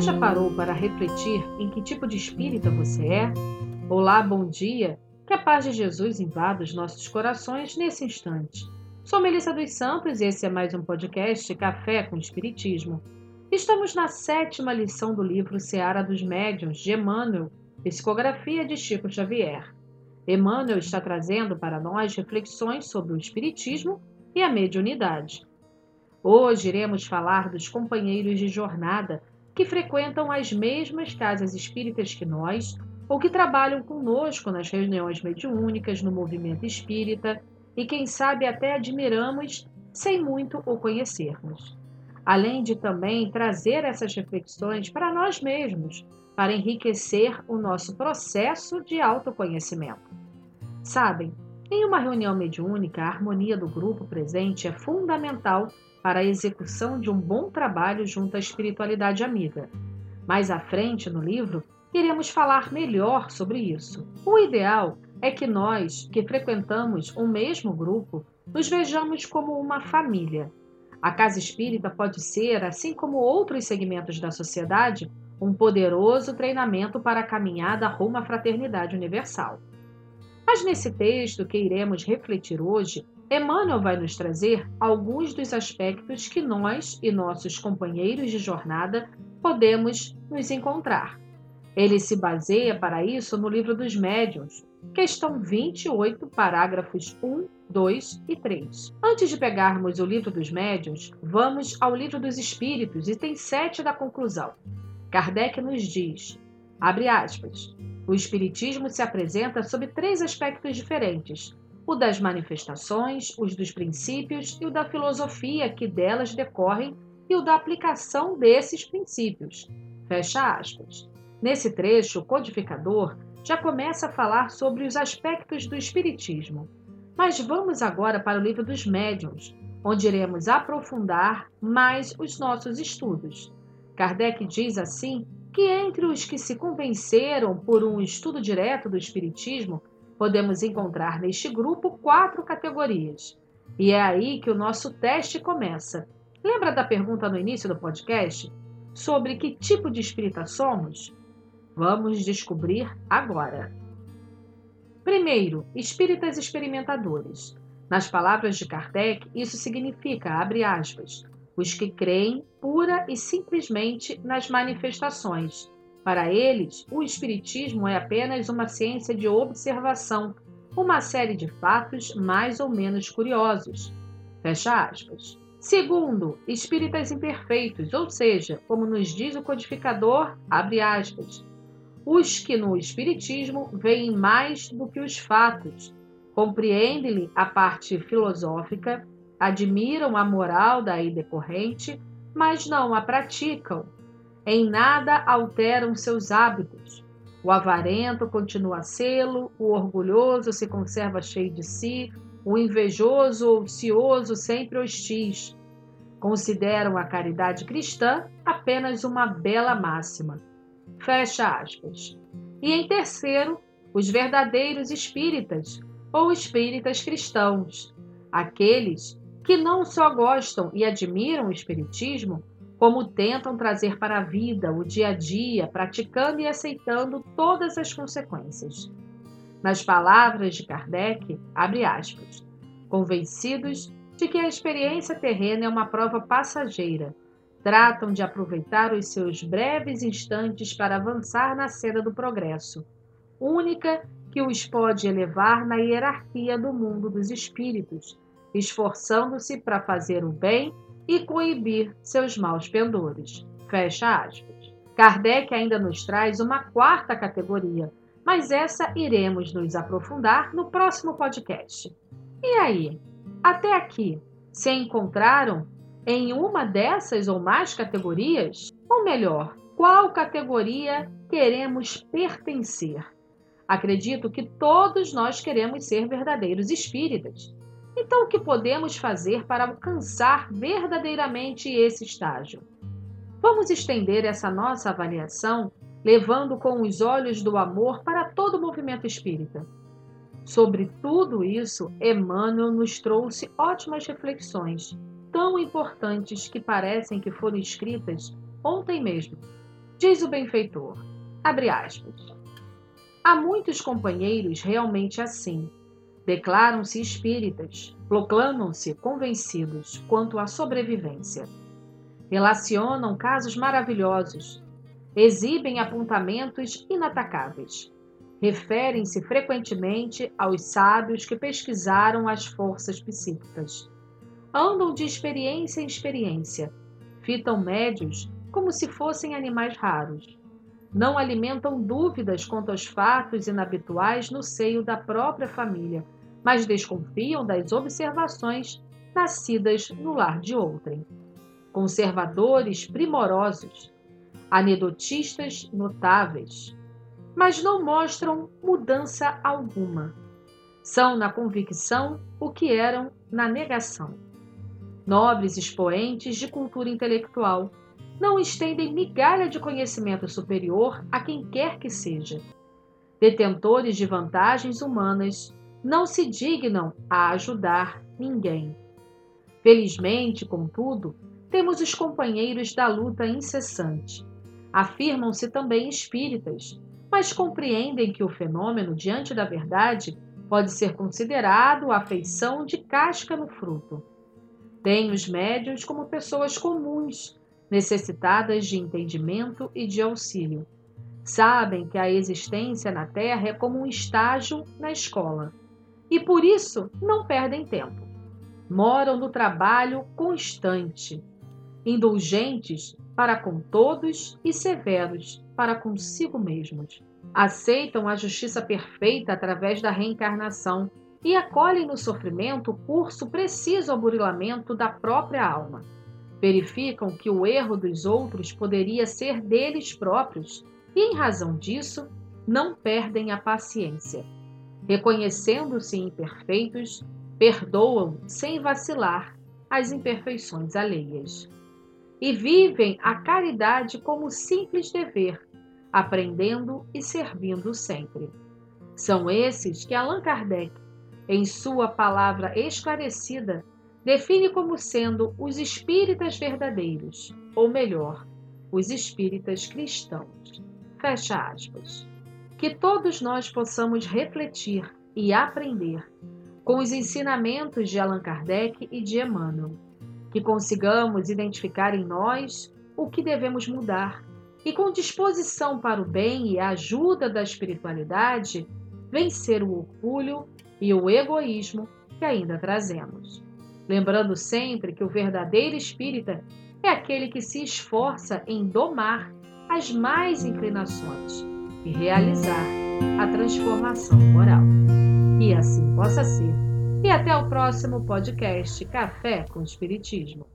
já parou para refletir em que tipo de espírita você é? Olá, bom dia. Que a paz de Jesus invada os nossos corações nesse instante. Sou Melissa dos Santos e esse é mais um podcast Café com Espiritismo. Estamos na sétima lição do livro Seara dos Médiuns, de Emmanuel, Psicografia de Chico Xavier. Emmanuel está trazendo para nós reflexões sobre o Espiritismo e a mediunidade. Hoje iremos falar dos companheiros de jornada que frequentam as mesmas casas espíritas que nós ou que trabalham conosco nas reuniões mediúnicas no movimento espírita e quem sabe até admiramos sem muito o conhecermos. Além de também trazer essas reflexões para nós mesmos, para enriquecer o nosso processo de autoconhecimento. Sabem, em uma reunião mediúnica, a harmonia do grupo presente é fundamental para a execução de um bom trabalho junto à espiritualidade amiga. Mais à frente no livro, iremos falar melhor sobre isso. O ideal é que nós, que frequentamos um mesmo grupo, nos vejamos como uma família. A casa espírita pode ser, assim como outros segmentos da sociedade, um poderoso treinamento para a caminhada rumo à fraternidade universal. Mas nesse texto que iremos refletir hoje, Emmanuel vai nos trazer alguns dos aspectos que nós e nossos companheiros de jornada podemos nos encontrar. Ele se baseia para isso no livro dos Médiuns, questão 28, parágrafos 1, 2 e 3. Antes de pegarmos o livro dos Médiuns, vamos ao livro dos Espíritos, item 7 da conclusão. Kardec nos diz, abre aspas, o Espiritismo se apresenta sob três aspectos diferentes: o das manifestações, os dos princípios e o da filosofia que delas decorrem e o da aplicação desses princípios. Fecha aspas. Nesse trecho, o codificador já começa a falar sobre os aspectos do Espiritismo. Mas vamos agora para o livro dos médiuns, onde iremos aprofundar mais os nossos estudos. Kardec diz assim que entre os que se convenceram por um estudo direto do Espiritismo, podemos encontrar neste grupo quatro categorias. E é aí que o nosso teste começa. Lembra da pergunta no início do podcast? Sobre que tipo de espírita somos? Vamos descobrir agora. Primeiro, espíritas experimentadores. Nas palavras de Kardec, isso significa, abre aspas, os que creem pura e simplesmente nas manifestações. Para eles, o Espiritismo é apenas uma ciência de observação, uma série de fatos mais ou menos curiosos. Fecha aspas. Segundo, espíritas imperfeitos, ou seja, como nos diz o codificador, abre aspas, os que no Espiritismo veem mais do que os fatos, compreendem-lhe a parte filosófica, admiram a moral daí decorrente, mas não a praticam. Em nada alteram seus hábitos. O avarento continua a sê-lo, o orgulhoso se conserva cheio de si, o invejoso ou ocioso sempre hostis. Consideram a caridade cristã apenas uma bela máxima. Fecha aspas. E em terceiro, os verdadeiros espíritas, ou espíritas cristãos, aqueles que não só gostam e admiram o Espiritismo, como tentam trazer para a vida, o dia a dia, praticando e aceitando todas as consequências. Nas palavras de Kardec, abre aspas, convencidos de que a experiência terrena é uma prova passageira, tratam de aproveitar os seus breves instantes para avançar na seda do progresso, única que os pode elevar na hierarquia do mundo dos espíritos esforçando-se para fazer o bem e coibir seus maus pendores. Fecha aspas. Kardec ainda nos traz uma quarta categoria, mas essa iremos nos aprofundar no próximo podcast. E aí, até aqui, se encontraram em uma dessas ou mais categorias? Ou melhor, qual categoria queremos pertencer? Acredito que todos nós queremos ser verdadeiros espíritas. Então, o que podemos fazer para alcançar verdadeiramente esse estágio? Vamos estender essa nossa avaliação levando com os olhos do amor para todo o movimento espírita. Sobre tudo isso, Emmanuel nos trouxe ótimas reflexões, tão importantes que parecem que foram escritas ontem mesmo. Diz o benfeitor, abre aspas, há muitos companheiros realmente assim. Declaram-se espíritas, proclamam-se convencidos quanto à sobrevivência. Relacionam casos maravilhosos, exibem apontamentos inatacáveis. Referem-se frequentemente aos sábios que pesquisaram as forças psíquicas. Andam de experiência em experiência, fitam médios como se fossem animais raros. Não alimentam dúvidas quanto aos fatos inabituais no seio da própria família, mas desconfiam das observações nascidas no lar de outrem. Conservadores primorosos, anedotistas notáveis, mas não mostram mudança alguma. São na convicção o que eram na negação. Nobres expoentes de cultura intelectual não estendem migalha de conhecimento superior a quem quer que seja. Detentores de vantagens humanas não se dignam a ajudar ninguém. Felizmente, contudo, temos os companheiros da luta incessante. Afirmam-se também espíritas, mas compreendem que o fenômeno, diante da verdade, pode ser considerado a feição de casca no fruto. Têm os médios como pessoas comuns, necessitadas de entendimento e de auxílio. Sabem que a existência na Terra é como um estágio na escola e por isso não perdem tempo. Moram no trabalho constante, indulgentes para com todos e severos para consigo mesmos. Aceitam a justiça perfeita através da reencarnação e acolhem no sofrimento o curso preciso ao burilamento da própria alma. Verificam que o erro dos outros poderia ser deles próprios e, em razão disso, não perdem a paciência reconhecendo-se imperfeitos, perdoam sem vacilar as imperfeições alheias. E vivem a caridade como simples dever, aprendendo e servindo sempre. São esses que Allan Kardec, em sua palavra esclarecida, define como sendo os espíritas verdadeiros, ou melhor, os espíritas cristãos. Fecha aspas que todos nós possamos refletir e aprender com os ensinamentos de Allan Kardec e de Emmanuel, que consigamos identificar em nós o que devemos mudar e, com disposição para o bem e a ajuda da espiritualidade, vencer o orgulho e o egoísmo que ainda trazemos. Lembrando sempre que o verdadeiro espírita é aquele que se esforça em domar as mais inclinações e realizar a transformação moral. E assim possa ser. E até o próximo podcast Café com Espiritismo.